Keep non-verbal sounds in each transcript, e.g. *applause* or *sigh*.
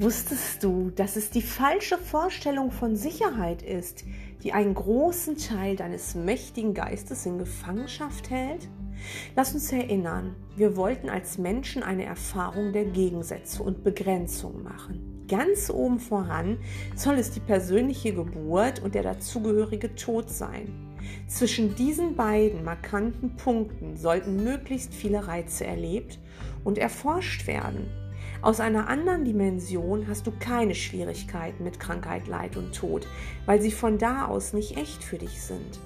Wusstest du, dass es die falsche Vorstellung von Sicherheit ist, die einen großen Teil deines mächtigen Geistes in Gefangenschaft hält? Lass uns erinnern, wir wollten als Menschen eine Erfahrung der Gegensätze und Begrenzung machen. Ganz oben voran soll es die persönliche Geburt und der dazugehörige Tod sein. Zwischen diesen beiden markanten Punkten sollten möglichst viele Reize erlebt und erforscht werden. Aus einer anderen Dimension hast du keine Schwierigkeiten mit Krankheit, Leid und Tod, weil sie von da aus nicht echt für dich sind.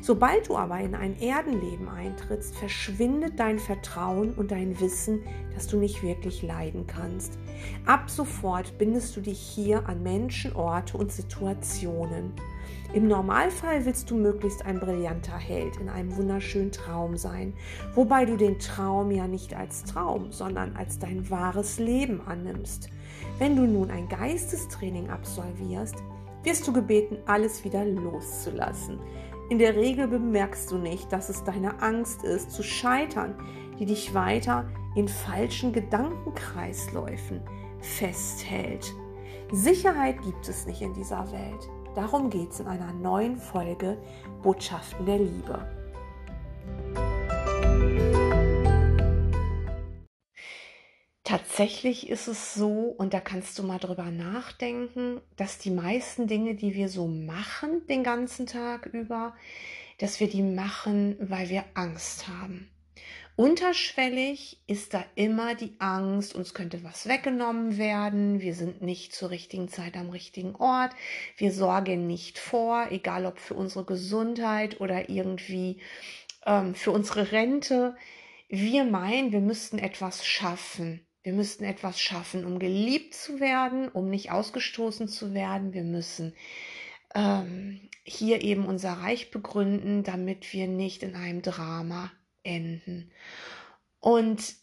Sobald du aber in ein Erdenleben eintrittst, verschwindet dein Vertrauen und dein Wissen, dass du nicht wirklich leiden kannst. Ab sofort bindest du dich hier an Menschen, Orte und Situationen. Im Normalfall willst du möglichst ein brillanter Held in einem wunderschönen Traum sein, wobei du den Traum ja nicht als Traum, sondern als dein wahres Leben annimmst. Wenn du nun ein Geistestraining absolvierst, wirst du gebeten, alles wieder loszulassen. In der Regel bemerkst du nicht, dass es deine Angst ist, zu scheitern, die dich weiter in falschen Gedankenkreisläufen festhält. Sicherheit gibt es nicht in dieser Welt. Darum geht es in einer neuen Folge Botschaften der Liebe. Tatsächlich ist es so, und da kannst du mal drüber nachdenken, dass die meisten Dinge, die wir so machen den ganzen Tag über, dass wir die machen, weil wir Angst haben. Unterschwellig ist da immer die Angst, uns könnte was weggenommen werden, wir sind nicht zur richtigen Zeit am richtigen Ort, wir sorgen nicht vor, egal ob für unsere Gesundheit oder irgendwie ähm, für unsere Rente. Wir meinen, wir müssten etwas schaffen. Wir müssten etwas schaffen, um geliebt zu werden, um nicht ausgestoßen zu werden. Wir müssen ähm, hier eben unser Reich begründen, damit wir nicht in einem Drama enden. Und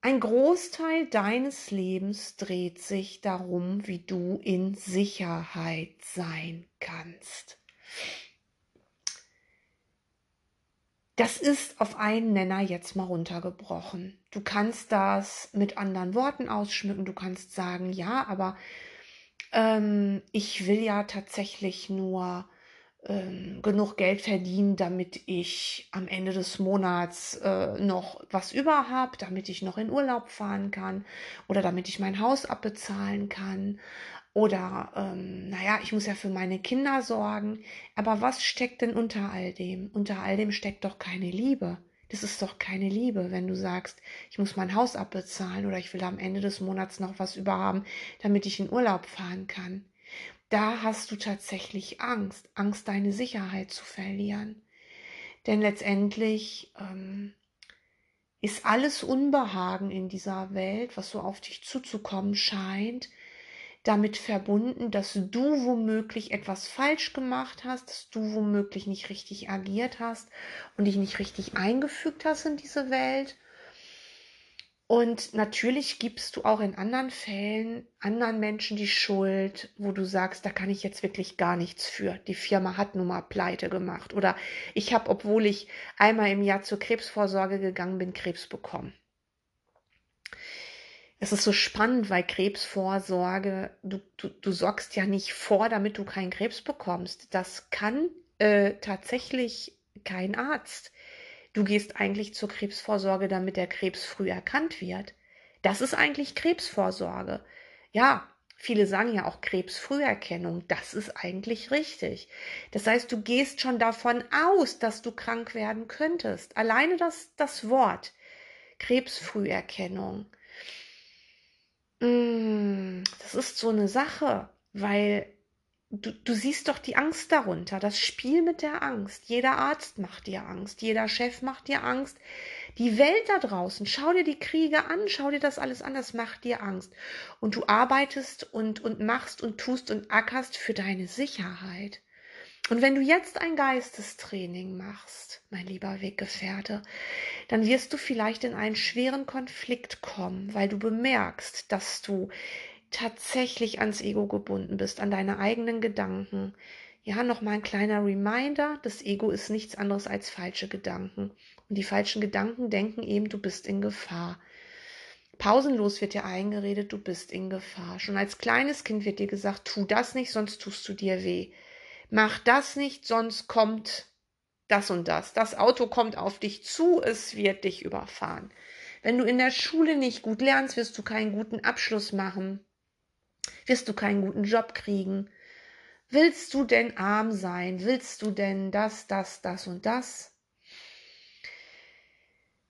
ein Großteil deines Lebens dreht sich darum, wie du in Sicherheit sein kannst. Das ist auf einen Nenner jetzt mal runtergebrochen. Du kannst das mit anderen Worten ausschmücken. Du kannst sagen, ja, aber ähm, ich will ja tatsächlich nur ähm, genug Geld verdienen, damit ich am Ende des Monats äh, noch was über habe, damit ich noch in Urlaub fahren kann oder damit ich mein Haus abbezahlen kann. Oder, ähm, naja, ich muss ja für meine Kinder sorgen. Aber was steckt denn unter all dem? Unter all dem steckt doch keine Liebe. Das ist doch keine Liebe, wenn du sagst, ich muss mein Haus abbezahlen oder ich will am Ende des Monats noch was überhaben, damit ich in Urlaub fahren kann da hast du tatsächlich Angst, Angst, deine Sicherheit zu verlieren. Denn letztendlich ähm, ist alles Unbehagen in dieser Welt, was so auf dich zuzukommen scheint, damit verbunden, dass du womöglich etwas falsch gemacht hast, dass du womöglich nicht richtig agiert hast und dich nicht richtig eingefügt hast in diese Welt und natürlich gibst du auch in anderen Fällen anderen Menschen die Schuld, wo du sagst, da kann ich jetzt wirklich gar nichts für. Die Firma hat nun mal pleite gemacht. Oder ich habe, obwohl ich einmal im Jahr zur Krebsvorsorge gegangen bin, Krebs bekommen. Es ist so spannend, weil Krebsvorsorge, du, du, du sorgst ja nicht vor, damit du keinen Krebs bekommst. Das kann äh, tatsächlich kein Arzt. Du gehst eigentlich zur Krebsvorsorge, damit der Krebs früh erkannt wird. Das ist eigentlich Krebsvorsorge. Ja, viele sagen ja auch Krebsfrüherkennung. Das ist eigentlich richtig. Das heißt, du gehst schon davon aus, dass du krank werden könntest. Alleine das, das Wort Krebsfrüherkennung. Mm, das ist so eine Sache, weil du, du siehst doch die Angst darunter, das Spiel mit der Angst. Jeder Arzt macht dir Angst, jeder Chef macht dir Angst. Die Welt da draußen, schau dir die Kriege an, schau dir das alles an, das macht dir Angst. Und du arbeitest und, und machst und tust und ackerst für deine Sicherheit. Und wenn du jetzt ein Geistestraining machst, mein lieber Weggefährte, dann wirst du vielleicht in einen schweren Konflikt kommen, weil du bemerkst, dass du tatsächlich ans Ego gebunden bist, an deine eigenen Gedanken. Ja, nochmal ein kleiner Reminder, das Ego ist nichts anderes als falsche Gedanken. Und die falschen Gedanken denken eben, du bist in Gefahr. Pausenlos wird dir eingeredet, du bist in Gefahr. Schon als kleines Kind wird dir gesagt, tu das nicht, sonst tust du dir weh. Mach das nicht, sonst kommt das und das. Das Auto kommt auf dich zu, es wird dich überfahren. Wenn du in der Schule nicht gut lernst, wirst du keinen guten Abschluss machen, wirst du keinen guten Job kriegen. Willst du denn arm sein? Willst du denn das, das, das und das?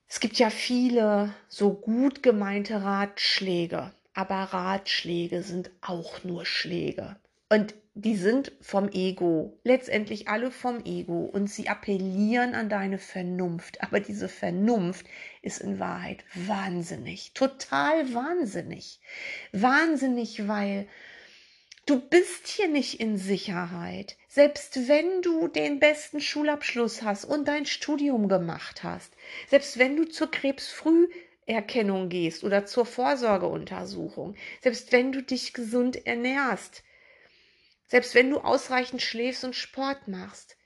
Es gibt ja viele so gut gemeinte Ratschläge, aber Ratschläge sind auch nur Schläge. Und die sind vom Ego, letztendlich alle vom Ego und sie appellieren an deine Vernunft. Aber diese Vernunft ist in Wahrheit wahnsinnig, total wahnsinnig. Wahnsinnig, weil du bist hier nicht in Sicherheit. Selbst wenn du den besten Schulabschluss hast und dein Studium gemacht hast, selbst wenn du zur Krebsfrüherkennung gehst oder zur Vorsorgeuntersuchung, selbst wenn du dich gesund ernährst, selbst wenn du ausreichend schläfst und Sport machst.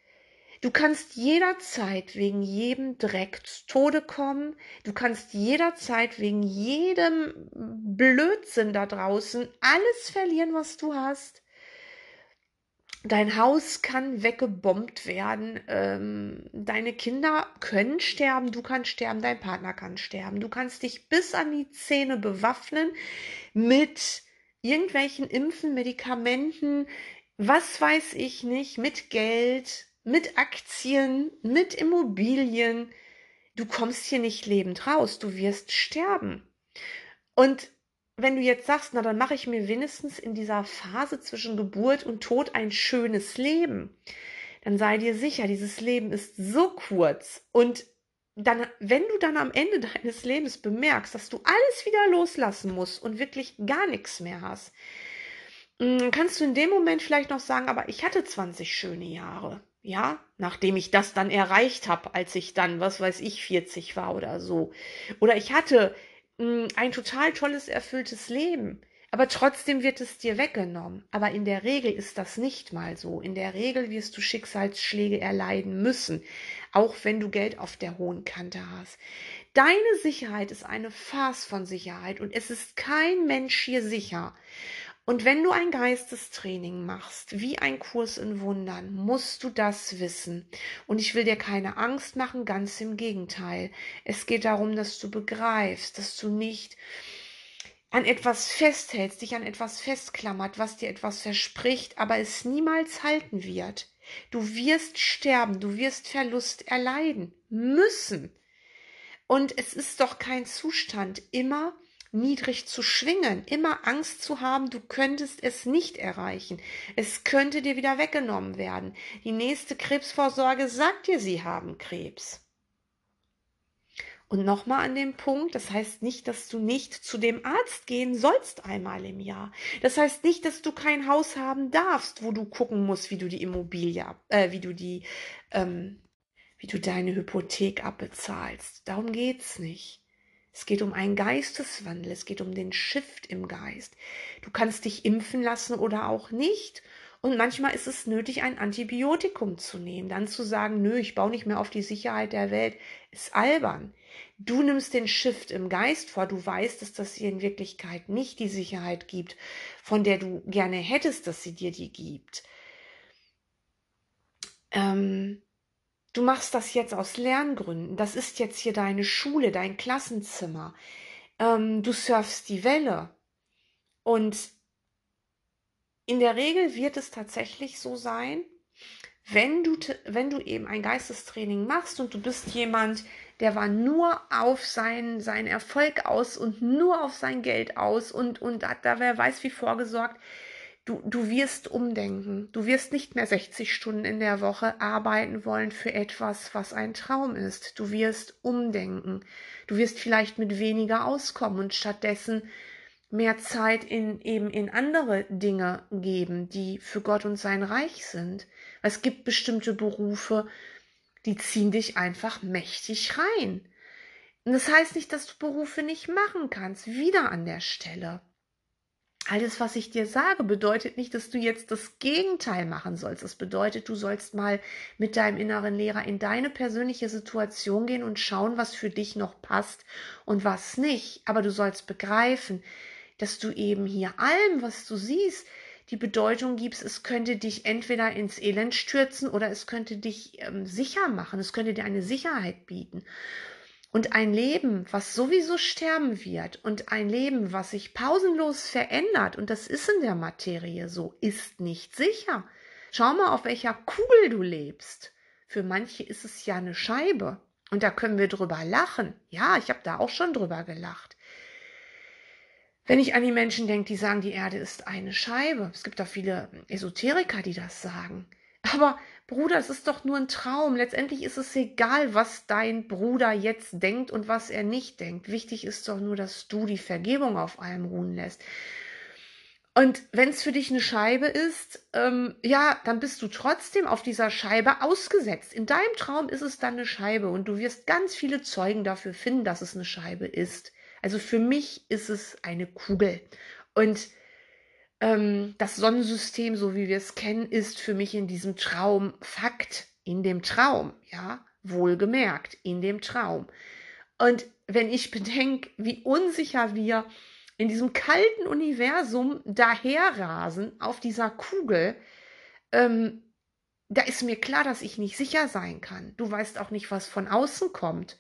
Du kannst jederzeit wegen jedem Dreck zu Tode kommen. Du kannst jederzeit wegen jedem Blödsinn da draußen alles verlieren, was du hast. Dein Haus kann weggebombt werden. Ähm, deine Kinder können sterben. Du kannst sterben. Dein Partner kann sterben. Du kannst dich bis an die Zähne bewaffnen mit irgendwelchen Impfen, Medikamenten, was weiß ich nicht, mit Geld, mit Aktien, mit Immobilien. Du kommst hier nicht lebend raus, du wirst sterben. Und wenn du jetzt sagst, na dann mache ich mir wenigstens in dieser Phase zwischen Geburt und Tod ein schönes Leben, dann sei dir sicher, dieses Leben ist so kurz und dann, wenn du dann am Ende deines Lebens bemerkst, dass du alles wieder loslassen musst und wirklich gar nichts mehr hast, mm, kannst du in dem Moment vielleicht noch sagen, aber ich hatte 20 schöne Jahre. Ja, nachdem ich das dann erreicht habe, als ich dann, was weiß ich, 40 war oder so. Oder ich hatte mm, ein total tolles, erfülltes Leben. Aber trotzdem wird es dir weggenommen. Aber in der Regel ist das nicht mal so. In der Regel wirst du Schicksalsschläge erleiden müssen, auch wenn du Geld auf der hohen Kante hast. Deine Sicherheit ist eine Farce von Sicherheit und es ist kein Mensch hier sicher. Und wenn du ein Geistestraining machst, wie ein Kurs in Wundern, musst du das wissen. Und ich will dir keine Angst machen, ganz im Gegenteil. Es geht darum, dass du begreifst, dass du nicht an etwas festhältst, dich an etwas festklammert, was dir etwas verspricht, aber es niemals halten wird. Du wirst sterben, du wirst Verlust erleiden müssen. Und es ist doch kein Zustand, immer niedrig zu schwingen, immer Angst zu haben, du könntest es nicht erreichen. Es könnte dir wieder weggenommen werden. Die nächste Krebsvorsorge sagt dir, sie haben Krebs. Und nochmal an dem Punkt, das heißt nicht, dass du nicht zu dem Arzt gehen sollst einmal im Jahr. Das heißt nicht, dass du kein Haus haben darfst, wo du gucken musst, wie du die Immobilie, äh, wie du die, ähm, wie du deine Hypothek abbezahlst. Darum geht's nicht. Es geht um einen Geisteswandel, es geht um den Shift im Geist. Du kannst dich impfen lassen oder auch nicht. Und manchmal ist es nötig, ein Antibiotikum zu nehmen. Dann zu sagen, nö, ich baue nicht mehr auf die Sicherheit der Welt, ist albern. Du nimmst den Shift im Geist vor, du weißt, dass das dir in Wirklichkeit nicht die Sicherheit gibt, von der du gerne hättest, dass sie dir die gibt. Ähm, du machst das jetzt aus Lerngründen. Das ist jetzt hier deine Schule, dein Klassenzimmer. Ähm, du surfst die Welle. Und in der Regel wird es tatsächlich so sein, wenn du, wenn du eben ein Geistestraining machst und du bist jemand, der war nur auf seinen, seinen Erfolg aus und nur auf sein Geld aus und, und hat da wer weiß wie vorgesorgt. Du, du wirst umdenken. Du wirst nicht mehr 60 Stunden in der Woche arbeiten wollen für etwas, was ein Traum ist. Du wirst umdenken. Du wirst vielleicht mit weniger auskommen und stattdessen mehr Zeit in eben in andere Dinge geben, die für Gott und sein Reich sind. Es gibt bestimmte Berufe, die ziehen dich einfach mächtig rein. Und das heißt nicht, dass du Berufe nicht machen kannst, wieder an der Stelle. Alles, was ich dir sage, bedeutet nicht, dass du jetzt das Gegenteil machen sollst. Es bedeutet, du sollst mal mit deinem inneren Lehrer in deine persönliche Situation gehen und schauen, was für dich noch passt und was nicht. Aber du sollst begreifen, dass du eben hier allem, was du siehst, die Bedeutung gibst, es könnte dich entweder ins Elend stürzen oder es könnte dich ähm, sicher machen, es könnte dir eine Sicherheit bieten. Und ein Leben, was sowieso sterben wird und ein Leben, was sich pausenlos verändert, und das ist in der Materie so, ist nicht sicher. Schau mal, auf welcher Kugel du lebst. Für manche ist es ja eine Scheibe. Und da können wir drüber lachen. Ja, ich habe da auch schon drüber gelacht. Wenn ich an die Menschen denke, die sagen, die Erde ist eine Scheibe. Es gibt da viele Esoteriker, die das sagen. Aber Bruder, es ist doch nur ein Traum. Letztendlich ist es egal, was dein Bruder jetzt denkt und was er nicht denkt. Wichtig ist doch nur, dass du die Vergebung auf allem ruhen lässt. Und wenn es für dich eine Scheibe ist, ähm, ja, dann bist du trotzdem auf dieser Scheibe ausgesetzt. In deinem Traum ist es dann eine Scheibe und du wirst ganz viele Zeugen dafür finden, dass es eine Scheibe ist. Also für mich ist es eine Kugel. Und ähm, das Sonnensystem, so wie wir es kennen, ist für mich in diesem Traum Fakt. In dem Traum, ja, wohlgemerkt, in dem Traum. Und wenn ich bedenke, wie unsicher wir in diesem kalten Universum daherrasen auf dieser Kugel, ähm, da ist mir klar, dass ich nicht sicher sein kann. Du weißt auch nicht, was von außen kommt.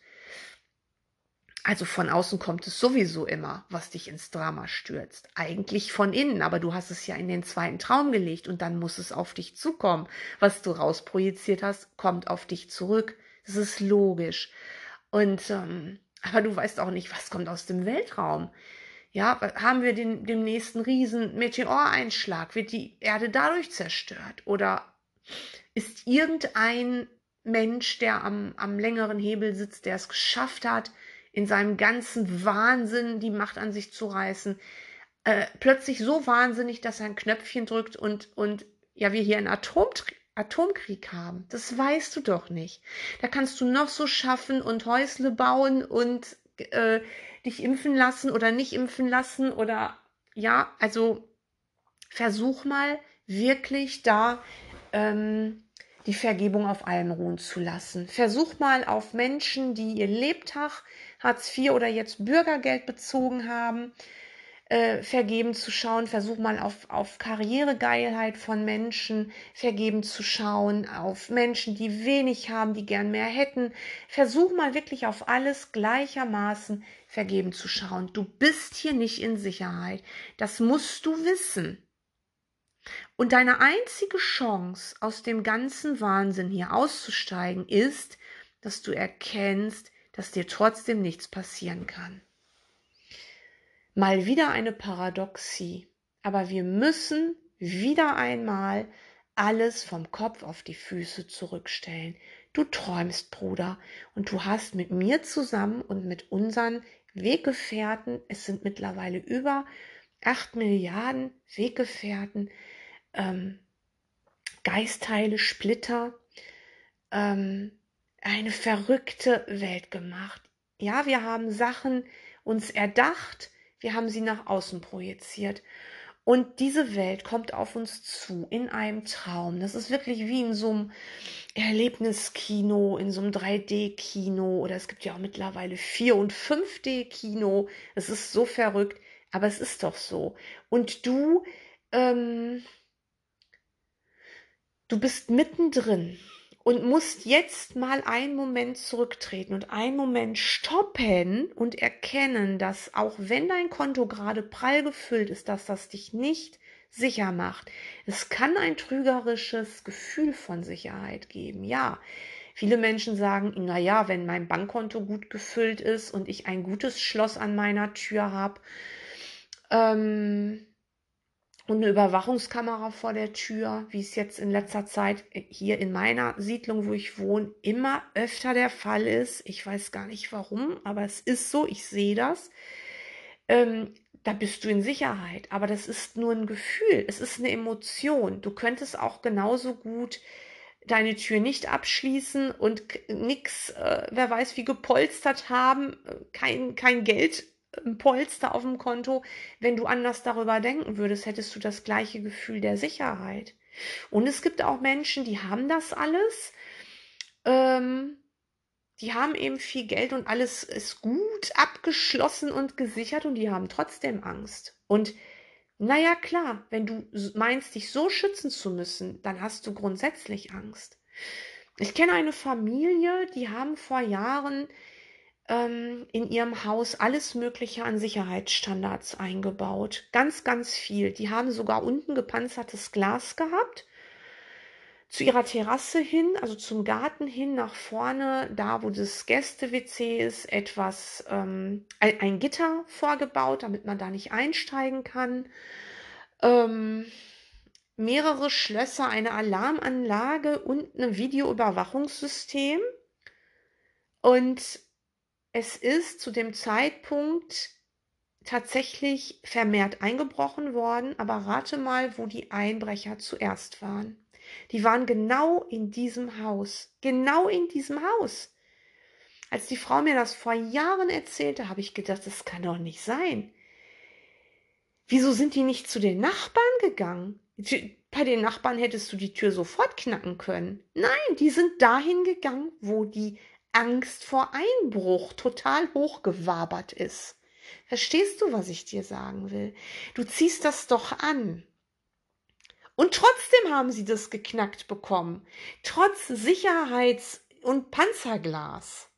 Also von außen kommt es sowieso immer, was dich ins Drama stürzt. Eigentlich von innen, aber du hast es ja in den zweiten Traum gelegt und dann muss es auf dich zukommen. Was du rausprojiziert hast, kommt auf dich zurück. Das ist logisch. Und ähm, aber du weißt auch nicht, was kommt aus dem Weltraum. Ja, haben wir den, den nächsten riesen Meteoreinschlag? Wird die Erde dadurch zerstört? Oder ist irgendein Mensch, der am, am längeren Hebel sitzt, der es geschafft hat, in seinem ganzen Wahnsinn die Macht an sich zu reißen, äh, plötzlich so wahnsinnig, dass er ein Knöpfchen drückt und, und ja, wir hier einen Atom, Atomkrieg haben. Das weißt du doch nicht. Da kannst du noch so schaffen und Häusle bauen und äh, dich impfen lassen oder nicht impfen lassen oder ja, also versuch mal wirklich da ähm, die Vergebung auf allen ruhen zu lassen. Versuch mal auf Menschen, die ihr Lebtag Hartz IV oder jetzt Bürgergeld bezogen haben, äh, vergeben zu schauen. Versuch mal auf, auf Karrieregeilheit von Menschen vergeben zu schauen, auf Menschen, die wenig haben, die gern mehr hätten. Versuch mal wirklich auf alles gleichermaßen vergeben zu schauen. Du bist hier nicht in Sicherheit. Das musst du wissen. Und deine einzige Chance, aus dem ganzen Wahnsinn hier auszusteigen, ist, dass du erkennst, dass dir trotzdem nichts passieren kann. Mal wieder eine Paradoxie, aber wir müssen wieder einmal alles vom Kopf auf die Füße zurückstellen. Du träumst, Bruder, und du hast mit mir zusammen und mit unseren Weggefährten, es sind mittlerweile über acht Milliarden Weggefährten, ähm, Geistteile, Splitter, ähm, eine verrückte Welt gemacht. Ja, wir haben Sachen uns erdacht, wir haben sie nach außen projiziert. Und diese Welt kommt auf uns zu in einem Traum. Das ist wirklich wie in so einem Erlebniskino, in so einem 3D-Kino oder es gibt ja auch mittlerweile 4- und 5D-Kino. Es ist so verrückt, aber es ist doch so. Und du, ähm, du bist mittendrin und musst jetzt mal einen Moment zurücktreten und einen Moment stoppen und erkennen, dass auch wenn dein Konto gerade prall gefüllt ist, dass das dich nicht sicher macht. Es kann ein trügerisches Gefühl von Sicherheit geben. Ja, viele Menschen sagen, na ja, wenn mein Bankkonto gut gefüllt ist und ich ein gutes Schloss an meiner Tür habe, ähm, und eine Überwachungskamera vor der Tür, wie es jetzt in letzter Zeit hier in meiner Siedlung, wo ich wohne, immer öfter der Fall ist. Ich weiß gar nicht warum, aber es ist so, ich sehe das. Ähm, da bist du in Sicherheit, aber das ist nur ein Gefühl, es ist eine Emotion. Du könntest auch genauso gut deine Tür nicht abschließen und nichts, äh, wer weiß wie gepolstert haben, kein, kein Geld Polster auf dem Konto. Wenn du anders darüber denken würdest, hättest du das gleiche Gefühl der Sicherheit. Und es gibt auch Menschen, die haben das alles. Ähm, die haben eben viel Geld und alles ist gut abgeschlossen und gesichert und die haben trotzdem Angst. Und naja, klar, wenn du meinst, dich so schützen zu müssen, dann hast du grundsätzlich Angst. Ich kenne eine Familie, die haben vor Jahren ähm, in ihrem Haus alles Mögliche an Sicherheitsstandards eingebaut. Ganz, ganz viel. Die haben sogar unten gepanzertes Glas gehabt. Zu ihrer Terrasse hin, also zum Garten hin, nach vorne, da wo das Gäste-WC ist, etwas, ähm, ein, ein, Gitter vorgebaut, damit man da nicht einsteigen kann. Ähm, mehrere Schlösser, eine Alarmanlage und ein Videoüberwachungssystem. Und es ist zu dem Zeitpunkt tatsächlich vermehrt eingebrochen worden, aber rate mal, wo die Einbrecher zuerst waren. Die waren genau in diesem Haus, genau in diesem Haus. Als die Frau mir das vor Jahren erzählte, habe ich gedacht, das kann doch nicht sein. Wieso sind die nicht zu den Nachbarn gegangen? Bei den Nachbarn hättest du die Tür sofort knacken können. Nein, die sind dahin gegangen, wo die Angst vor Einbruch total hochgewabert ist. Verstehst du, was ich dir sagen will? Du ziehst das doch an. Und trotzdem haben sie das geknackt bekommen. Trotz Sicherheits- und Panzerglas.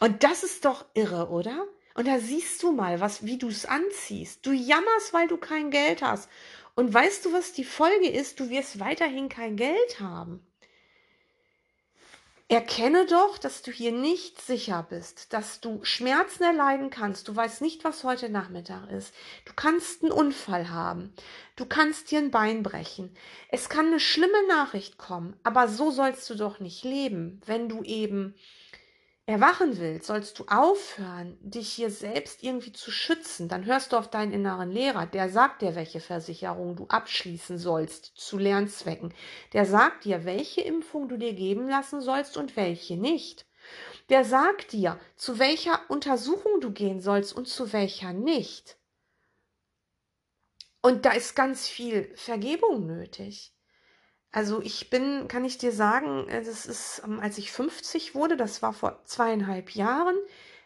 Und das ist doch irre, oder? Und da siehst du mal, was, wie du es anziehst. Du jammerst, weil du kein Geld hast. Und weißt du, was die Folge ist? Du wirst weiterhin kein Geld haben. Erkenne doch, dass du hier nicht sicher bist, dass du Schmerzen erleiden kannst. Du weißt nicht, was heute Nachmittag ist. Du kannst einen Unfall haben. Du kannst dir ein Bein brechen. Es kann eine schlimme Nachricht kommen, aber so sollst du doch nicht leben, wenn du eben erwachen willst, sollst du aufhören, dich hier selbst irgendwie zu schützen. Dann hörst du auf deinen inneren Lehrer, der sagt dir, welche Versicherung du abschließen sollst zu Lernzwecken. Der sagt dir, welche Impfung du dir geben lassen sollst und welche nicht. Der sagt dir, zu welcher Untersuchung du gehen sollst und zu welcher nicht. Und da ist ganz viel Vergebung nötig. Also ich bin, kann ich dir sagen, äh, das ist, ähm, als ich 50 wurde, das war vor zweieinhalb Jahren,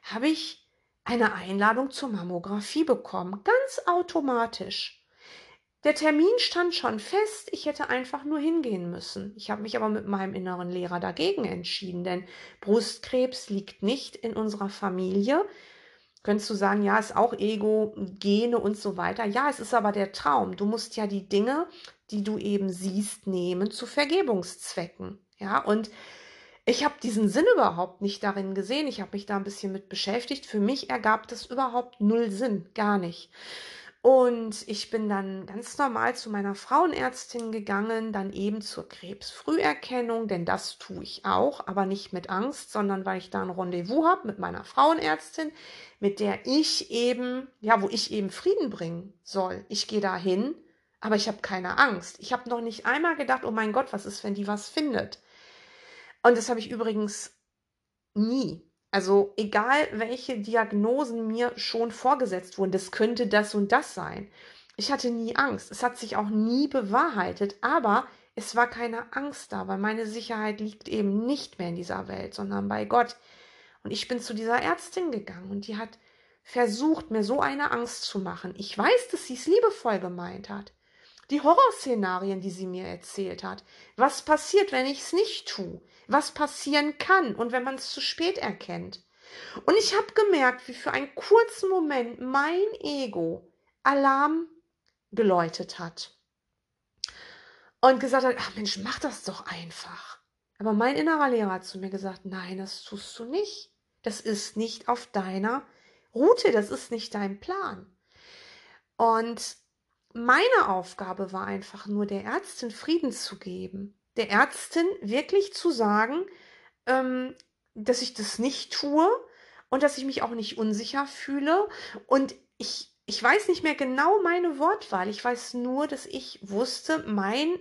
habe ich eine Einladung zur Mammographie bekommen, ganz automatisch. Der Termin stand schon fest, ich hätte einfach nur hingehen müssen. Ich habe mich aber mit meinem inneren Lehrer dagegen entschieden, denn Brustkrebs liegt nicht in unserer Familie. Könntest du sagen, ja, ist auch Ego, Gene und so weiter. Ja, es ist aber der Traum. Du musst ja die Dinge die du eben siehst, nehmen zu Vergebungszwecken. Ja, und ich habe diesen Sinn überhaupt nicht darin gesehen. Ich habe mich da ein bisschen mit beschäftigt. Für mich ergab das überhaupt null Sinn, gar nicht. Und ich bin dann ganz normal zu meiner Frauenärztin gegangen, dann eben zur Krebsfrüherkennung, denn das tue ich auch, aber nicht mit Angst, sondern weil ich da ein Rendezvous habe mit meiner Frauenärztin, mit der ich eben, ja, wo ich eben Frieden bringen soll. Ich gehe da hin aber ich habe keine Angst. Ich habe noch nicht einmal gedacht, oh mein Gott, was ist, wenn die was findet? Und das habe ich übrigens nie. Also egal, welche Diagnosen mir schon vorgesetzt wurden, das könnte das und das sein. Ich hatte nie Angst. Es hat sich auch nie bewahrheitet, aber es war keine Angst da, weil meine Sicherheit liegt eben nicht mehr in dieser Welt, sondern bei Gott. Und ich bin zu dieser Ärztin gegangen und die hat versucht, mir so eine Angst zu machen. Ich weiß, dass sie es liebevoll gemeint hat die Horrorszenarien, die sie mir erzählt hat. Was passiert, wenn ich es nicht tue? Was passieren kann und wenn man es zu spät erkennt? Und ich habe gemerkt, wie für einen kurzen Moment mein Ego Alarm geläutet hat und gesagt hat, ach Mensch, mach das doch einfach. Aber mein innerer Lehrer hat zu mir gesagt, nein, das tust du nicht. Das ist nicht auf deiner Route, das ist nicht dein Plan. Und meine Aufgabe war einfach nur, der Ärztin Frieden zu geben. Der Ärztin wirklich zu sagen, ähm, dass ich das nicht tue und dass ich mich auch nicht unsicher fühle. Und ich, ich weiß nicht mehr genau meine Wortwahl. Ich weiß nur, dass ich wusste, mein,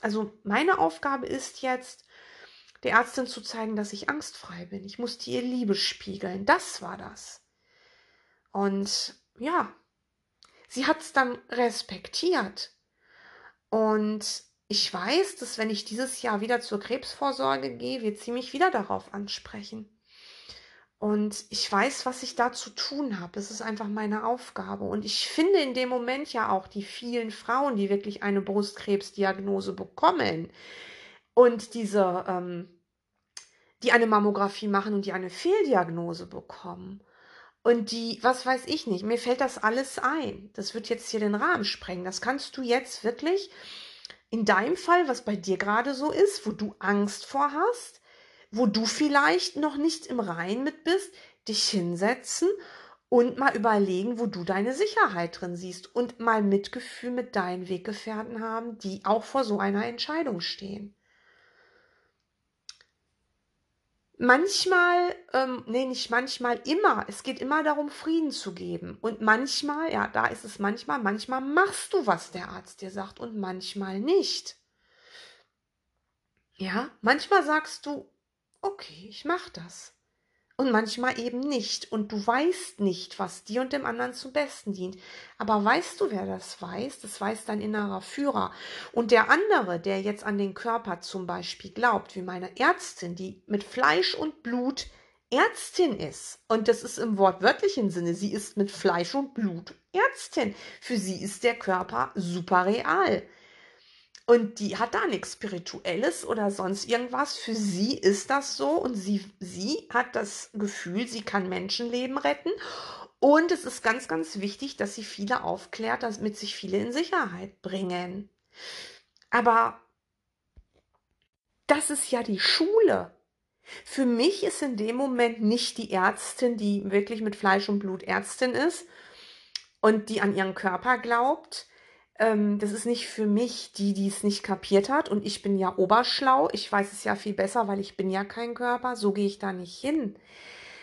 also meine Aufgabe ist jetzt, der Ärztin zu zeigen, dass ich angstfrei bin. Ich musste ihr Liebe spiegeln. Das war das. Und ja, sie hat es dann respektiert. Und ich weiß, dass wenn ich dieses Jahr wieder zur Krebsvorsorge gehe, wird sie mich wieder darauf ansprechen. Und ich weiß, was ich da zu tun habe. Es ist einfach meine Aufgabe. Und ich finde in dem Moment ja auch die vielen Frauen, die wirklich eine Brustkrebsdiagnose bekommen und diese, ähm, die eine Mammographie machen und die eine Fehldiagnose bekommen. Und die, was weiß ich nicht, mir fällt das alles ein. Das wird jetzt hier den Rahmen sprengen. Das kannst du jetzt wirklich in deinem Fall, was bei dir gerade so ist, wo du Angst vor hast, wo du vielleicht noch nicht im Rein mit bist, dich hinsetzen und mal überlegen, wo du deine Sicherheit drin siehst und mal Mitgefühl mit deinen Weggefährten haben, die auch vor so einer Entscheidung stehen. Manchmal, ähm, nee, nicht manchmal, immer. Es geht immer darum, Frieden zu geben. Und manchmal, ja, da ist es manchmal, manchmal machst du, was der Arzt dir sagt und manchmal nicht. Ja, manchmal sagst du, okay, ich mach das. Und manchmal eben nicht. Und du weißt nicht, was dir und dem anderen zum Besten dient. Aber weißt du, wer das weiß? Das weiß dein innerer Führer. Und der andere, der jetzt an den Körper zum Beispiel glaubt, wie meine Ärztin, die mit Fleisch und Blut Ärztin ist. Und das ist im wortwörtlichen Sinne. Sie ist mit Fleisch und Blut Ärztin. Für sie ist der Körper super real. Und die hat da nichts Spirituelles oder sonst irgendwas. Für sie ist das so und sie, sie hat das Gefühl, sie kann Menschenleben retten. Und es ist ganz, ganz wichtig, dass sie viele aufklärt, damit sich viele in Sicherheit bringen. Aber das ist ja die Schule. Für mich ist in dem Moment nicht die Ärztin, die wirklich mit Fleisch und Blut Ärztin ist und die an ihren Körper glaubt, ähm, das ist nicht für mich, die, die es nicht kapiert hat. Und ich bin ja oberschlau. Ich weiß es ja viel besser, weil ich bin ja kein Körper. So gehe ich da nicht hin.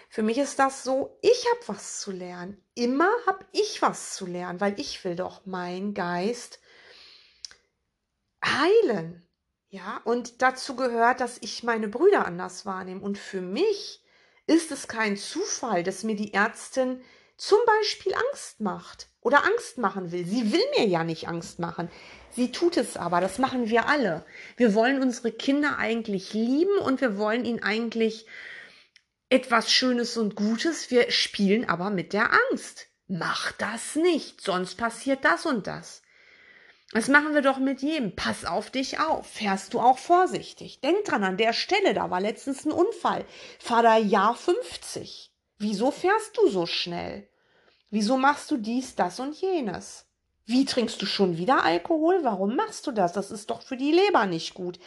Für mich ist das so, ich habe was zu lernen. Immer habe ich was zu lernen, weil ich will doch meinen Geist heilen. Ja, und dazu gehört, dass ich meine Brüder anders wahrnehme. Und für mich ist es kein Zufall, dass mir die Ärztin zum Beispiel Angst macht oder Angst machen will. Sie will mir ja nicht Angst machen. Sie tut es aber. Das machen wir alle. Wir wollen unsere Kinder eigentlich lieben und wir wollen ihnen eigentlich etwas Schönes und Gutes. Wir spielen aber mit der Angst. Mach das nicht, sonst passiert das und das. Das machen wir doch mit jedem. Pass auf dich auf. Fährst du auch vorsichtig. Denk dran, an der Stelle, da war letztens ein Unfall. Fahr da Jahr 50. Wieso fährst du so schnell? Wieso machst du dies, das und jenes? Wie trinkst du schon wieder Alkohol? Warum machst du das? Das ist doch für die Leber nicht gut.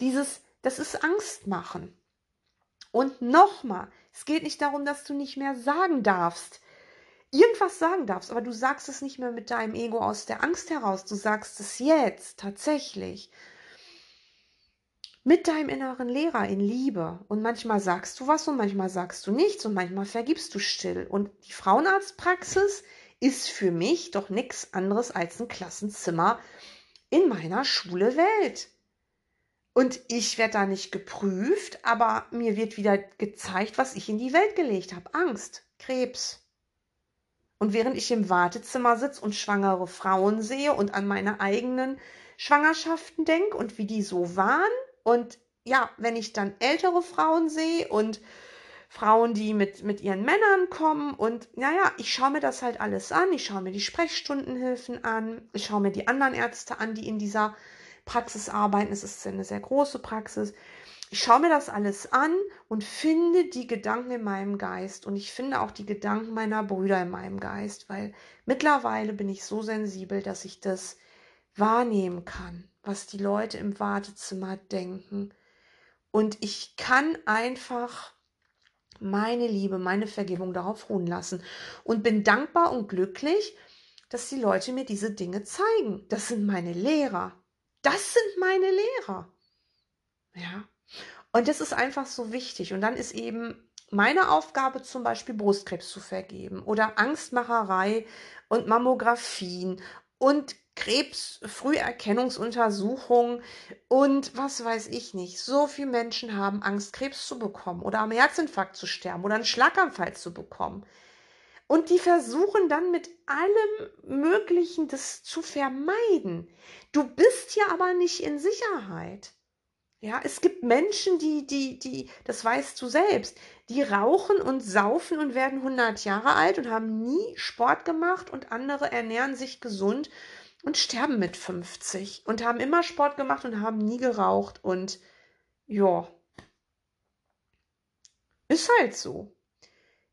Dieses, das ist Angst machen. Und nochmal, es geht nicht darum, dass du nicht mehr sagen darfst, irgendwas sagen darfst, aber du sagst es nicht mehr mit deinem Ego aus der Angst heraus. Du sagst es jetzt tatsächlich mit deinem inneren Lehrer in Liebe. Und manchmal sagst du was und manchmal sagst du nichts und manchmal vergibst du still. Und die Frauenarztpraxis ist für mich doch nichts anderes als ein Klassenzimmer in meiner schwule Welt. Und ich werde da nicht geprüft, aber mir wird wieder gezeigt, was ich in die Welt gelegt habe. Angst, Krebs. Und während ich im Wartezimmer sitze und schwangere Frauen sehe und an meine eigenen Schwangerschaften denke und wie die so waren, und ja, wenn ich dann ältere Frauen sehe und Frauen, die mit, mit ihren Männern kommen und naja, ich schaue mir das halt alles an. Ich schaue mir die Sprechstundenhilfen an. Ich schaue mir die anderen Ärzte an, die in dieser Praxis arbeiten. Es ist eine sehr große Praxis. Ich schaue mir das alles an und finde die Gedanken in meinem Geist und ich finde auch die Gedanken meiner Brüder in meinem Geist, weil mittlerweile bin ich so sensibel, dass ich das wahrnehmen kann was die Leute im Wartezimmer denken. Und ich kann einfach meine Liebe, meine Vergebung darauf ruhen lassen und bin dankbar und glücklich, dass die Leute mir diese Dinge zeigen. Das sind meine Lehrer. Das sind meine Lehrer. Ja. Und das ist einfach so wichtig. Und dann ist eben meine Aufgabe zum Beispiel Brustkrebs zu vergeben oder Angstmacherei und Mammographien und Krebsfrüherkennungsuntersuchung und was weiß ich nicht. So viele Menschen haben Angst, Krebs zu bekommen oder am Herzinfarkt zu sterben oder einen Schlaganfall zu bekommen. Und die versuchen dann mit allem Möglichen das zu vermeiden. Du bist ja aber nicht in Sicherheit. Ja, es gibt Menschen, die, die, die, das weißt du selbst, die rauchen und saufen und werden 100 Jahre alt und haben nie Sport gemacht und andere ernähren sich gesund und sterben mit 50 und haben immer Sport gemacht und haben nie geraucht und ja, ist halt so.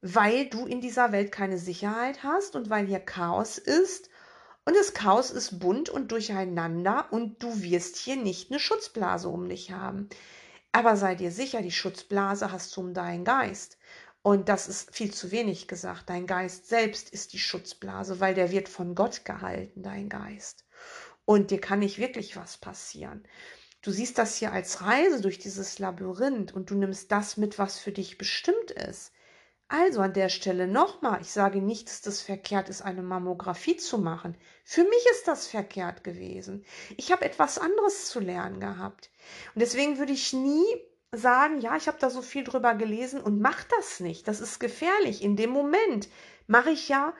Weil du in dieser Welt keine Sicherheit hast und weil hier Chaos ist und das Chaos ist bunt und durcheinander und du wirst hier nicht eine Schutzblase um dich haben. Aber sei dir sicher, die Schutzblase hast du um deinen Geist. Und das ist viel zu wenig gesagt. Dein Geist selbst ist die Schutzblase, weil der wird von Gott gehalten, dein Geist. Und dir kann nicht wirklich was passieren. Du siehst das hier als Reise durch dieses Labyrinth und du nimmst das mit, was für dich bestimmt ist. Also an der Stelle nochmal, ich sage nicht, dass das verkehrt ist, eine Mammographie zu machen. Für mich ist das verkehrt gewesen. Ich habe etwas anderes zu lernen gehabt. Und deswegen würde ich nie sagen, ja, ich habe da so viel drüber gelesen und mach das nicht. Das ist gefährlich. In dem Moment mache ich ja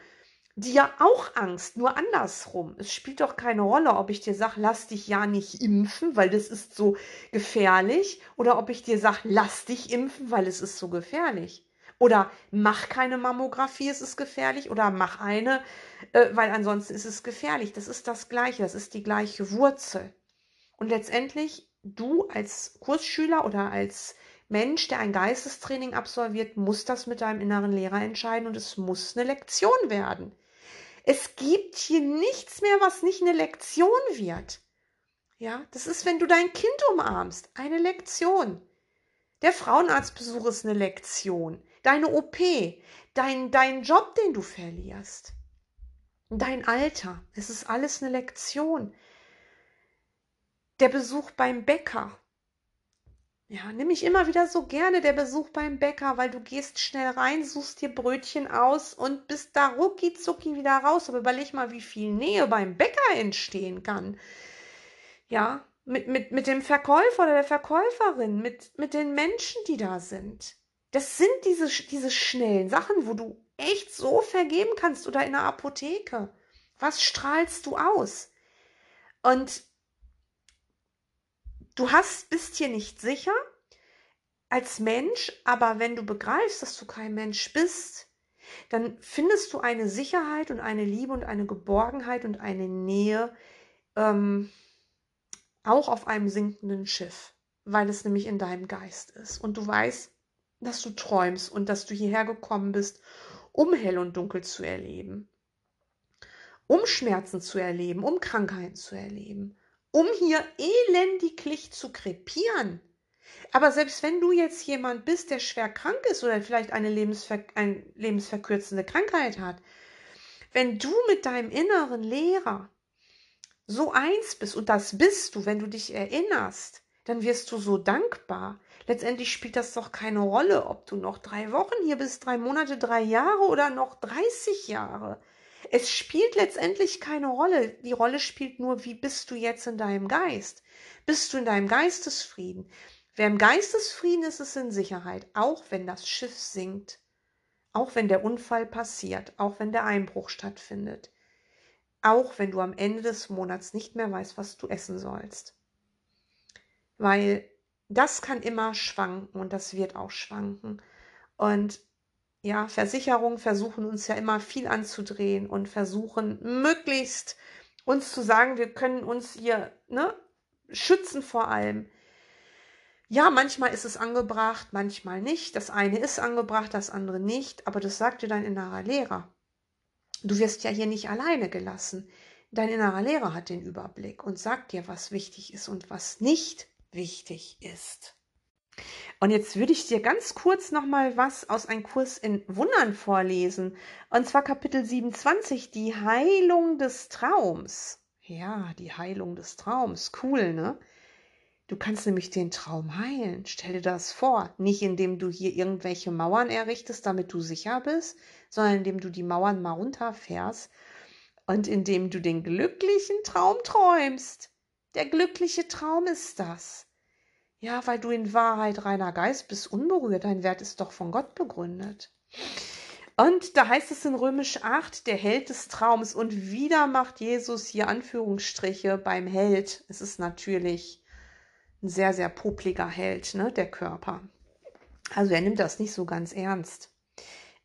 dir auch Angst, nur andersrum. Es spielt doch keine Rolle, ob ich dir sage, lass dich ja nicht impfen, weil das ist so gefährlich, oder ob ich dir sage, lass dich impfen, weil es ist so gefährlich. Oder mach keine Mammographie, es ist gefährlich. Oder mach eine, äh, weil ansonsten ist es gefährlich. Das ist das Gleiche, das ist die gleiche Wurzel. Und letztendlich, du als Kursschüler oder als Mensch, der ein Geistestraining absolviert, muss das mit deinem inneren Lehrer entscheiden und es muss eine Lektion werden. Es gibt hier nichts mehr, was nicht eine Lektion wird. Ja, das ist, wenn du dein Kind umarmst, eine Lektion. Der Frauenarztbesuch ist eine Lektion deine OP, dein, dein Job, den du verlierst, dein Alter. Es ist alles eine Lektion. Der Besuch beim Bäcker. Ja, nimm ich immer wieder so gerne der Besuch beim Bäcker, weil du gehst schnell rein, suchst dir Brötchen aus und bist da rucki zucki wieder raus. Aber überleg mal, wie viel Nähe beim Bäcker entstehen kann. Ja, mit, mit, mit dem Verkäufer oder der Verkäuferin, mit, mit den Menschen, die da sind. Das sind diese, diese schnellen Sachen, wo du echt so vergeben kannst oder in der Apotheke. Was strahlst du aus? Und du hast, bist hier nicht sicher als Mensch, aber wenn du begreifst, dass du kein Mensch bist, dann findest du eine Sicherheit und eine Liebe und eine Geborgenheit und eine Nähe ähm, auch auf einem sinkenden Schiff, weil es nämlich in deinem Geist ist. Und du weißt, dass du träumst und dass du hierher gekommen bist, um hell und dunkel zu erleben, um Schmerzen zu erleben, um Krankheiten zu erleben, um hier elendiglich zu krepieren. Aber selbst wenn du jetzt jemand bist, der schwer krank ist oder vielleicht eine, lebensver eine lebensverkürzende Krankheit hat, wenn du mit deinem inneren Lehrer so eins bist, und das bist du, wenn du dich erinnerst, dann wirst du so dankbar, letztendlich spielt das doch keine Rolle, ob du noch drei Wochen hier bist, drei Monate, drei Jahre oder noch 30 Jahre. Es spielt letztendlich keine Rolle. Die Rolle spielt nur, wie bist du jetzt in deinem Geist? Bist du in deinem Geistesfrieden? Wer im Geistesfrieden ist, ist in Sicherheit, auch wenn das Schiff sinkt, auch wenn der Unfall passiert, auch wenn der Einbruch stattfindet, auch wenn du am Ende des Monats nicht mehr weißt, was du essen sollst. Weil das kann immer schwanken und das wird auch schwanken. Und ja, Versicherungen versuchen uns ja immer viel anzudrehen und versuchen möglichst uns zu sagen, wir können uns hier ne, schützen vor allem. Ja, manchmal ist es angebracht, manchmal nicht. Das eine ist angebracht, das andere nicht, aber das sagt dir dein innerer Lehrer. Du wirst ja hier nicht alleine gelassen. Dein innerer Lehrer hat den Überblick und sagt dir, was wichtig ist und was nicht wichtig ist. Und jetzt würde ich dir ganz kurz noch mal was aus einem Kurs in Wundern vorlesen. Und zwar Kapitel 27, die Heilung des Traums. Ja, die Heilung des Traums. Cool, ne? Du kannst nämlich den Traum heilen. Stell dir das vor. Nicht indem du hier irgendwelche Mauern errichtest, damit du sicher bist, sondern indem du die Mauern mal runterfährst und indem du den glücklichen Traum träumst. Der glückliche Traum ist das. Ja, weil du in Wahrheit reiner Geist bist, unberührt. Dein Wert ist doch von Gott begründet. Und da heißt es in Römisch 8, der Held des Traums. Und wieder macht Jesus hier Anführungsstriche beim Held. Es ist natürlich ein sehr, sehr popliger Held, ne, der Körper. Also er nimmt das nicht so ganz ernst.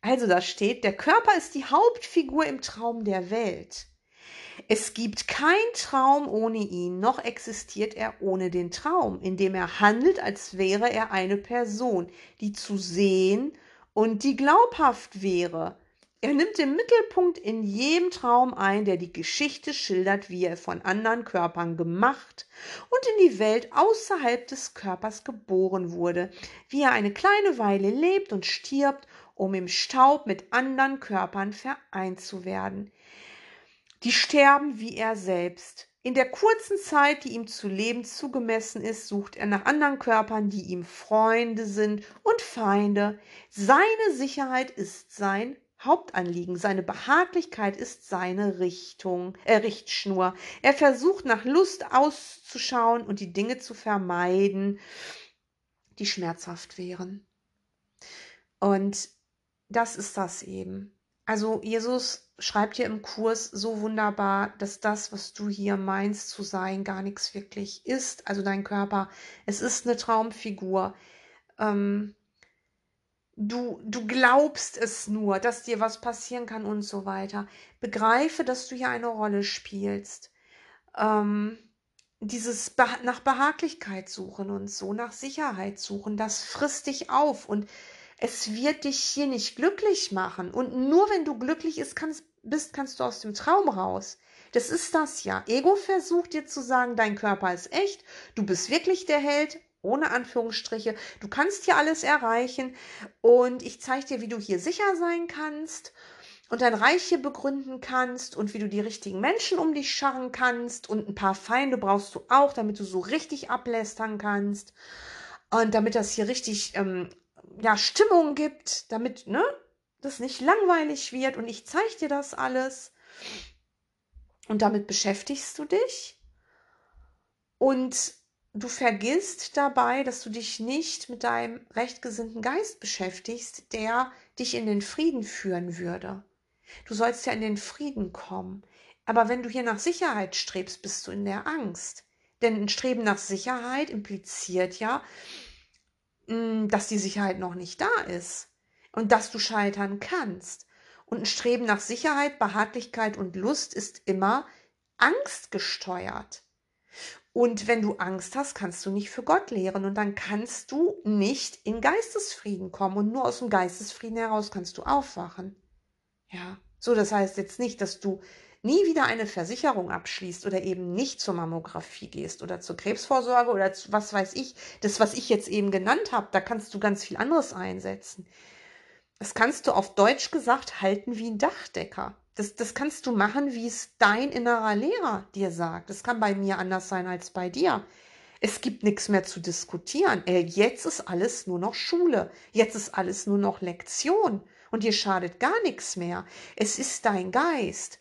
Also da steht, der Körper ist die Hauptfigur im Traum der Welt. Es gibt kein Traum ohne ihn, noch existiert er ohne den Traum, indem er handelt, als wäre er eine Person, die zu sehen und die glaubhaft wäre. Er nimmt den Mittelpunkt in jedem Traum ein, der die Geschichte schildert, wie er von anderen Körpern gemacht und in die Welt außerhalb des Körpers geboren wurde, wie er eine kleine Weile lebt und stirbt, um im Staub mit anderen Körpern vereint zu werden. Die sterben wie er selbst. In der kurzen Zeit, die ihm zu leben zugemessen ist, sucht er nach anderen Körpern, die ihm Freunde sind und Feinde. Seine Sicherheit ist sein Hauptanliegen, seine Behaglichkeit ist seine Richtung, äh, Richtschnur. Er versucht nach Lust auszuschauen und die Dinge zu vermeiden, die schmerzhaft wären. Und das ist das eben. Also Jesus schreibt hier im Kurs so wunderbar, dass das, was du hier meinst zu sein, gar nichts wirklich ist. Also dein Körper, es ist eine Traumfigur. Ähm, du, du glaubst es nur, dass dir was passieren kann und so weiter. Begreife, dass du hier eine Rolle spielst. Ähm, dieses nach Behaglichkeit suchen und so, nach Sicherheit suchen, das frisst dich auf und es wird dich hier nicht glücklich machen. Und nur wenn du glücklich bist, kannst du aus dem Traum raus. Das ist das ja. Ego versucht dir zu sagen, dein Körper ist echt, du bist wirklich der Held, ohne Anführungsstriche. Du kannst hier alles erreichen und ich zeige dir, wie du hier sicher sein kannst und dein Reich hier begründen kannst und wie du die richtigen Menschen um dich scharren kannst und ein paar Feinde brauchst du auch, damit du so richtig ablästern kannst und damit das hier richtig ähm, ja Stimmung gibt, damit ne das nicht langweilig wird und ich zeige dir das alles und damit beschäftigst du dich und du vergisst dabei, dass du dich nicht mit deinem rechtgesinnten Geist beschäftigst, der dich in den Frieden führen würde. Du sollst ja in den Frieden kommen. Aber wenn du hier nach Sicherheit strebst, bist du in der Angst. Denn ein Streben nach Sicherheit impliziert ja, dass die Sicherheit noch nicht da ist und dass du scheitern kannst. Und ein Streben nach Sicherheit, Behaglichkeit und Lust ist immer angstgesteuert. Und wenn du Angst hast, kannst du nicht für Gott lehren und dann kannst du nicht in Geistesfrieden kommen und nur aus dem Geistesfrieden heraus kannst du aufwachen. Ja, so das heißt jetzt nicht, dass du nie wieder eine Versicherung abschließt oder eben nicht zur Mammographie gehst oder zur Krebsvorsorge oder zu, was weiß ich, das was ich jetzt eben genannt habe, da kannst du ganz viel anderes einsetzen. Das kannst du auf Deutsch gesagt halten wie ein Dachdecker. Das, das kannst du machen, wie es dein innerer Lehrer dir sagt. Das kann bei mir anders sein als bei dir. Es gibt nichts mehr zu diskutieren. Äh, jetzt ist alles nur noch Schule. Jetzt ist alles nur noch Lektion. Und dir schadet gar nichts mehr. Es ist dein Geist,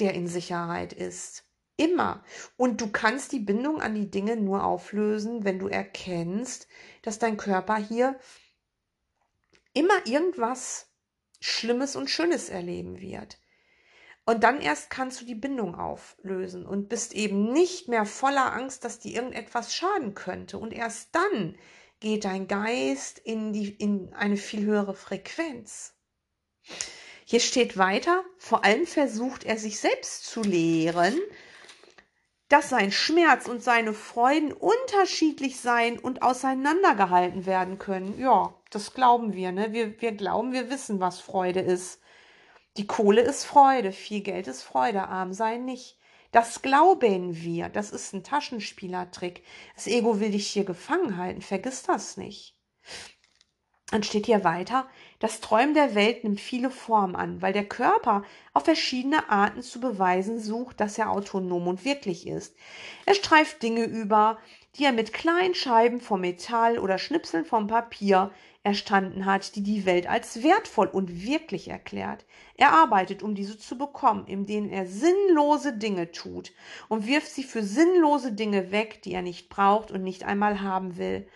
der in Sicherheit ist. Immer. Und du kannst die Bindung an die Dinge nur auflösen, wenn du erkennst, dass dein Körper hier immer irgendwas Schlimmes und Schönes erleben wird. Und dann erst kannst du die Bindung auflösen und bist eben nicht mehr voller Angst, dass dir irgendetwas schaden könnte. Und erst dann geht dein Geist in, die, in eine viel höhere Frequenz. Hier steht weiter, vor allem versucht er sich selbst zu lehren, dass sein Schmerz und seine Freuden unterschiedlich sein und auseinandergehalten werden können. Ja, das glauben wir, ne? Wir, wir glauben, wir wissen, was Freude ist. Die Kohle ist Freude, viel Geld ist Freude, arm sein nicht. Das glauben wir, das ist ein Taschenspielertrick. Das Ego will dich hier gefangen halten, vergiss das nicht. Dann steht hier weiter, das Träumen der Welt nimmt viele Formen an, weil der Körper auf verschiedene Arten zu beweisen sucht, dass er autonom und wirklich ist. Er streift Dinge über, die er mit kleinen Scheiben vom Metall oder Schnipseln vom Papier erstanden hat, die die Welt als wertvoll und wirklich erklärt. Er arbeitet, um diese zu bekommen, indem er sinnlose Dinge tut und wirft sie für sinnlose Dinge weg, die er nicht braucht und nicht einmal haben will.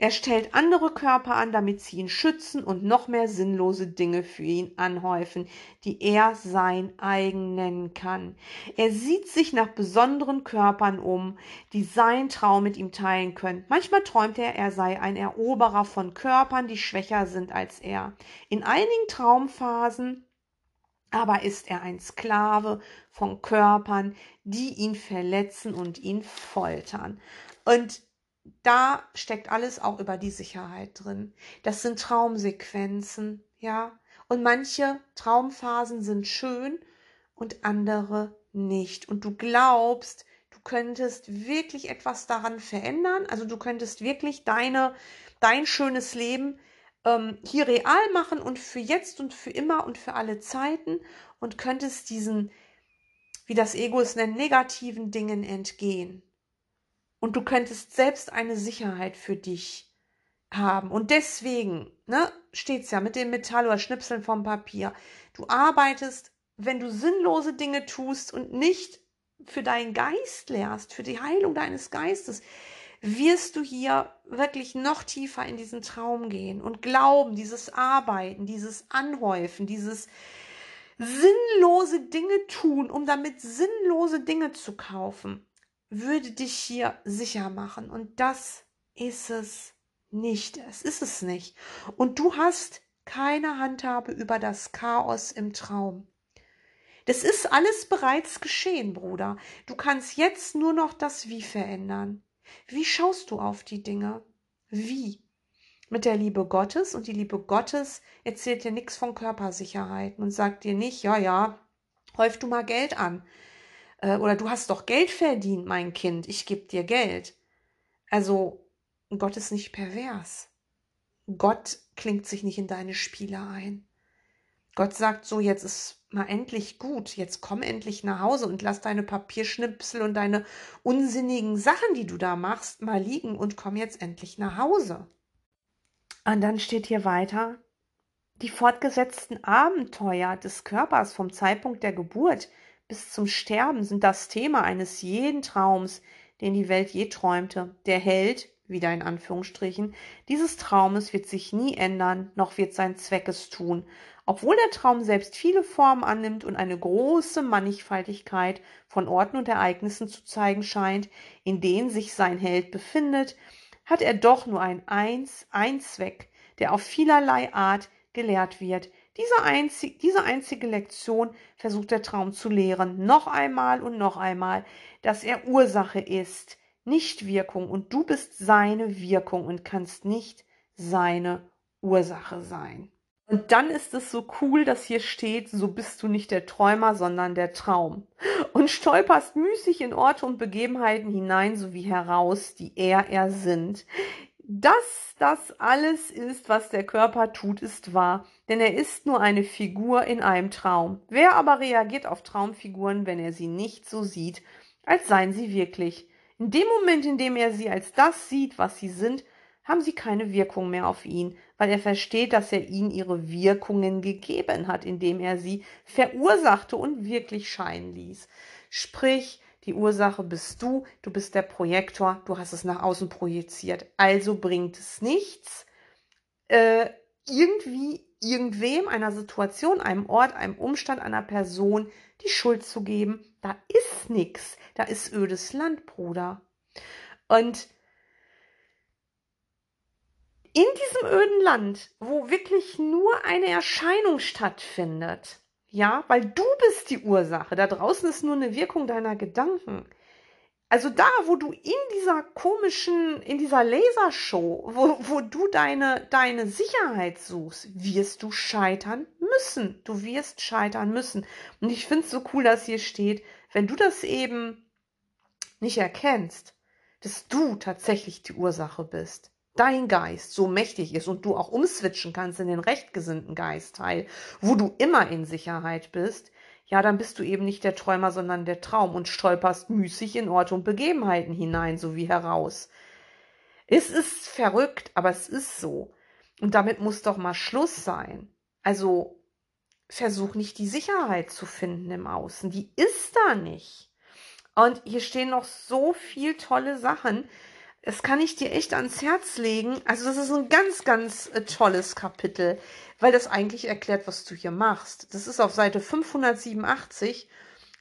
Er stellt andere Körper an, damit sie ihn schützen und noch mehr sinnlose Dinge für ihn anhäufen, die er sein eigen nennen kann. Er sieht sich nach besonderen Körpern um, die seinen Traum mit ihm teilen können. Manchmal träumt er, er sei ein Eroberer von Körpern, die schwächer sind als er. In einigen Traumphasen aber ist er ein Sklave von Körpern, die ihn verletzen und ihn foltern. Und da steckt alles auch über die Sicherheit drin. Das sind Traumsequenzen, ja. Und manche Traumphasen sind schön und andere nicht. Und du glaubst, du könntest wirklich etwas daran verändern. Also du könntest wirklich deine, dein schönes Leben ähm, hier real machen und für jetzt und für immer und für alle Zeiten und könntest diesen, wie das Ego es nennt, negativen Dingen entgehen und du könntest selbst eine Sicherheit für dich haben. Und deswegen ne, steht es ja mit dem Metall oder Schnipseln vom Papier. Du arbeitest, wenn du sinnlose Dinge tust und nicht für deinen Geist lehrst, für die Heilung deines Geistes, wirst du hier wirklich noch tiefer in diesen Traum gehen und glauben, dieses Arbeiten, dieses Anhäufen, dieses sinnlose Dinge tun, um damit sinnlose Dinge zu kaufen würde dich hier sicher machen. Und das ist es nicht. Es ist es nicht. Und du hast keine Handhabe über das Chaos im Traum. Das ist alles bereits geschehen, Bruder. Du kannst jetzt nur noch das Wie verändern. Wie schaust du auf die Dinge? Wie? Mit der Liebe Gottes und die Liebe Gottes erzählt dir nichts von Körpersicherheiten und sagt dir nicht, ja, ja, häuf du mal Geld an äh, oder du hast doch Geld verdient, mein Kind, ich gebe dir Geld. Also Gott ist nicht pervers. Gott klingt sich nicht in deine Spiele ein. Gott sagt so, jetzt ist mal endlich gut, jetzt komm endlich nach Hause und lass deine Papierschnipsel und deine unsinnigen Sachen, die du da machst, mal liegen und komm jetzt endlich nach Hause. Und dann steht hier weiter, die fortgesetzten Abenteuer des Körpers vom Zeitpunkt der Geburt bis zum Sterben sind das Thema eines jeden Traums, den die Welt je träumte. Der Held, wieder in Anführungsstrichen, dieses Traumes wird sich nie ändern, noch wird sein Zweck es tun. Obwohl der Traum selbst viele Formen annimmt und eine große Mannigfaltigkeit von Orten und Ereignissen zu zeigen scheint, in denen sich sein Held befindet, hat er doch nur ein Eins, ein Zweck, der auf vielerlei Art gelehrt wird, diese, einzig, diese einzige Lektion versucht der Traum zu lehren, noch einmal und noch einmal, dass er Ursache ist, nicht Wirkung, und du bist seine Wirkung und kannst nicht seine Ursache sein. Und dann ist es so cool, dass hier steht, so bist du nicht der Träumer, sondern der Traum. Und stolperst müßig in Orte und Begebenheiten hinein sowie heraus, die er er sind. Dass das alles ist, was der Körper tut, ist wahr, denn er ist nur eine Figur in einem Traum. Wer aber reagiert auf Traumfiguren, wenn er sie nicht so sieht, als seien sie wirklich? In dem Moment, in dem er sie als das sieht, was sie sind, haben sie keine Wirkung mehr auf ihn, weil er versteht, dass er ihnen ihre Wirkungen gegeben hat, indem er sie verursachte und wirklich scheinen ließ. Sprich, die Ursache bist du, du bist der Projektor, du hast es nach außen projiziert. Also bringt es nichts, äh, irgendwie irgendwem, einer Situation, einem Ort, einem Umstand, einer Person die Schuld zu geben. Da ist nichts, da ist ödes Land, Bruder. Und in diesem öden Land, wo wirklich nur eine Erscheinung stattfindet, ja, weil du bist die Ursache. Da draußen ist nur eine Wirkung deiner Gedanken. Also da, wo du in dieser komischen, in dieser Lasershow, wo, wo du deine, deine Sicherheit suchst, wirst du scheitern müssen. Du wirst scheitern müssen. Und ich finde es so cool, dass hier steht, wenn du das eben nicht erkennst, dass du tatsächlich die Ursache bist, dein Geist so mächtig ist und du auch umswitchen kannst in den rechtgesinnten Geistteil, wo du immer in Sicherheit bist, ja, dann bist du eben nicht der Träumer, sondern der Traum und stolperst müßig in Orte und Begebenheiten hinein, so wie heraus. Es ist verrückt, aber es ist so. Und damit muss doch mal Schluss sein. Also versuch nicht die Sicherheit zu finden im Außen. Die ist da nicht. Und hier stehen noch so viel tolle Sachen, Das kann ich dir echt ans Herz legen. Also das ist ein ganz, ganz äh, tolles Kapitel, weil das eigentlich erklärt, was du hier machst. Das ist auf Seite 587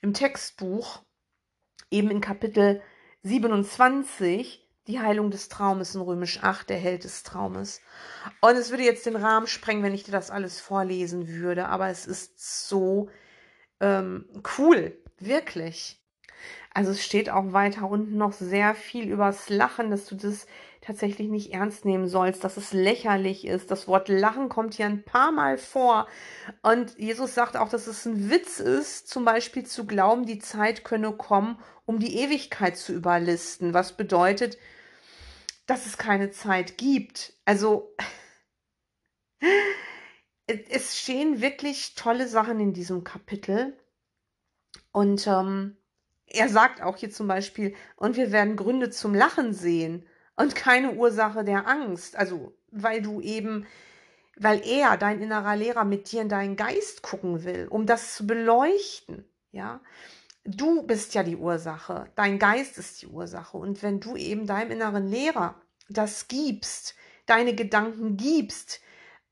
im Textbuch, eben in Kapitel 27, die Heilung des Traumes in Römisch 8, der Held des Traumes. Und es würde jetzt den Rahmen sprengen, wenn ich dir das alles vorlesen würde, aber es ist so ähm, cool, wirklich. Also es steht auch weiter unten noch sehr viel übers Lachen, dass du das tatsächlich nicht ernst nehmen sollst, dass es lächerlich ist. Das Wort Lachen kommt hier ein paar Mal vor. Und Jesus sagt auch, dass es ein Witz ist, zum Beispiel zu glauben, die Zeit könne kommen, um die Ewigkeit zu überlisten. Was bedeutet, dass es keine Zeit gibt. Also *laughs* es stehen wirklich tolle Sachen in diesem Kapitel. Und ähm, er sagt auch hier zum Beispiel, und wir werden Gründe zum Lachen sehen und keine Ursache der Angst. Also, weil du eben, weil er, dein innerer Lehrer, mit dir in deinen Geist gucken will, um das zu beleuchten. Ja, du bist ja die Ursache, dein Geist ist die Ursache. Und wenn du eben deinem inneren Lehrer das gibst, deine Gedanken gibst,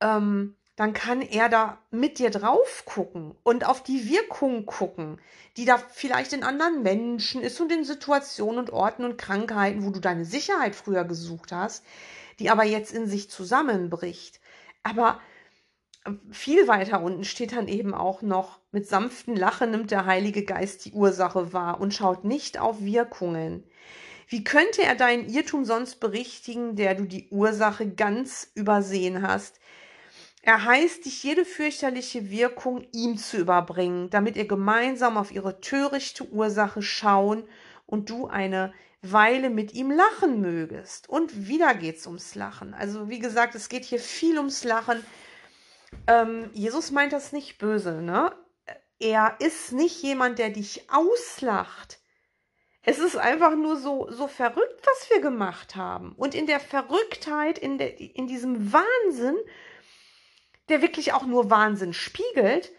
ähm, dann kann er da mit dir drauf gucken und auf die Wirkung gucken, die da vielleicht in anderen Menschen ist und in Situationen und Orten und Krankheiten, wo du deine Sicherheit früher gesucht hast, die aber jetzt in sich zusammenbricht. Aber viel weiter unten steht dann eben auch noch, mit sanften Lachen nimmt der Heilige Geist die Ursache wahr und schaut nicht auf Wirkungen. Wie könnte er deinen Irrtum sonst berichtigen, der du die Ursache ganz übersehen hast? Er heißt dich jede fürchterliche Wirkung ihm zu überbringen, damit ihr gemeinsam auf ihre törichte Ursache schauen und du eine Weile mit ihm lachen mögest. Und wieder geht's ums Lachen. Also wie gesagt, es geht hier viel ums Lachen. Ähm, Jesus meint das nicht böse, ne? Er ist nicht jemand, der dich auslacht. Es ist einfach nur so, so verrückt, was wir gemacht haben. Und in der Verrücktheit, in, der, in diesem Wahnsinn der wirklich auch nur Wahnsinn spiegelt,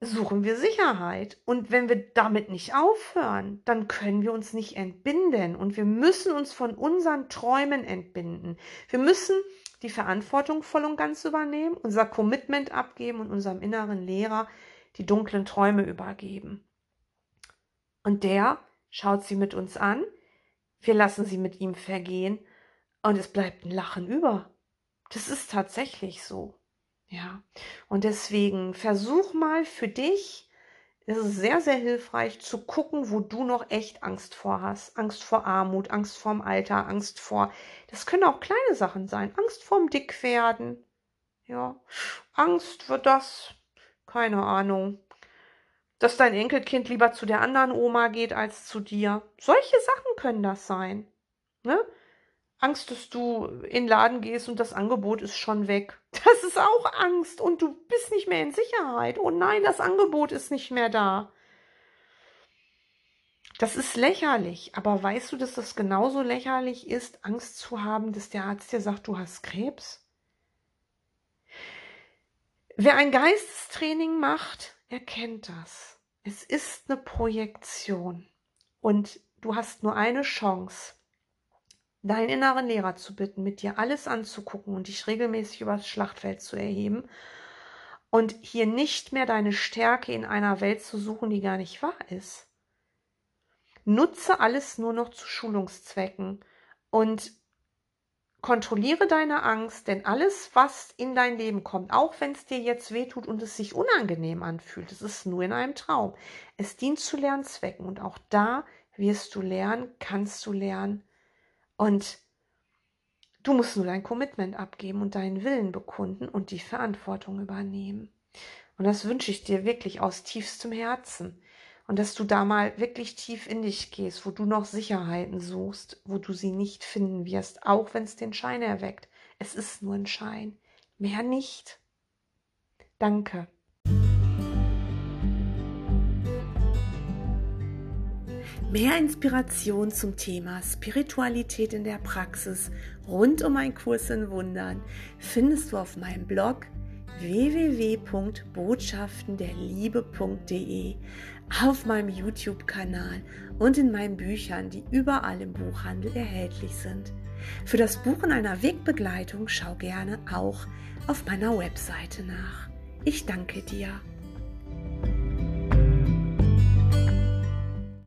suchen wir Sicherheit. Und wenn wir damit nicht aufhören, dann können wir uns nicht entbinden. Und wir müssen uns von unseren Träumen entbinden. Wir müssen die Verantwortung voll und ganz übernehmen, unser Commitment abgeben und unserem inneren Lehrer die dunklen Träume übergeben. Und der schaut sie mit uns an, wir lassen sie mit ihm vergehen und es bleibt ein Lachen über. Das ist tatsächlich so. Ja, und deswegen versuch mal für dich, es ist sehr, sehr hilfreich zu gucken, wo du noch echt Angst vor hast. Angst vor Armut, Angst vorm Alter, Angst vor, das können auch kleine Sachen sein. Angst vorm Dickwerden. Ja, Angst für das, keine Ahnung, dass dein Enkelkind lieber zu der anderen Oma geht als zu dir. Solche Sachen können das sein. Ne? Angst, dass du in den Laden gehst und das Angebot ist schon weg. *laughs* Das ist auch Angst und du bist nicht mehr in Sicherheit. Oh nein, das Angebot ist nicht mehr da. Das ist lächerlich, aber weißt du, dass das genauso lächerlich ist, Angst zu haben, dass der Arzt dir sagt, du hast Krebs? Wer ein Geistestraining macht, erkennt das. Es ist eine Projektion und du hast nur eine Chance deinen inneren Lehrer zu bitten, mit dir alles anzugucken und dich regelmäßig übers Schlachtfeld zu erheben und hier nicht mehr deine Stärke in einer Welt zu suchen, die gar nicht wahr ist. Nutze alles nur noch zu Schulungszwecken und kontrolliere deine Angst, denn alles, was in dein Leben kommt, auch wenn es dir jetzt wehtut und es sich unangenehm anfühlt, es ist nur in einem Traum. Es dient zu Lernzwecken und auch da wirst du lernen, kannst du lernen, und du musst nur dein Commitment abgeben und deinen Willen bekunden und die Verantwortung übernehmen. Und das wünsche ich dir wirklich aus tiefstem Herzen. Und dass du da mal wirklich tief in dich gehst, wo du noch Sicherheiten suchst, wo du sie nicht finden wirst, auch wenn es den Schein erweckt. Es ist nur ein Schein, mehr nicht. Danke. Mehr Inspiration zum Thema Spiritualität in der Praxis rund um einen Kurs in Wundern findest du auf meinem Blog www.botschaftenderliebe.de, auf meinem YouTube-Kanal und in meinen Büchern, die überall im Buchhandel erhältlich sind. Für das Buchen einer Wegbegleitung schau gerne auch auf meiner Webseite nach. Ich danke dir.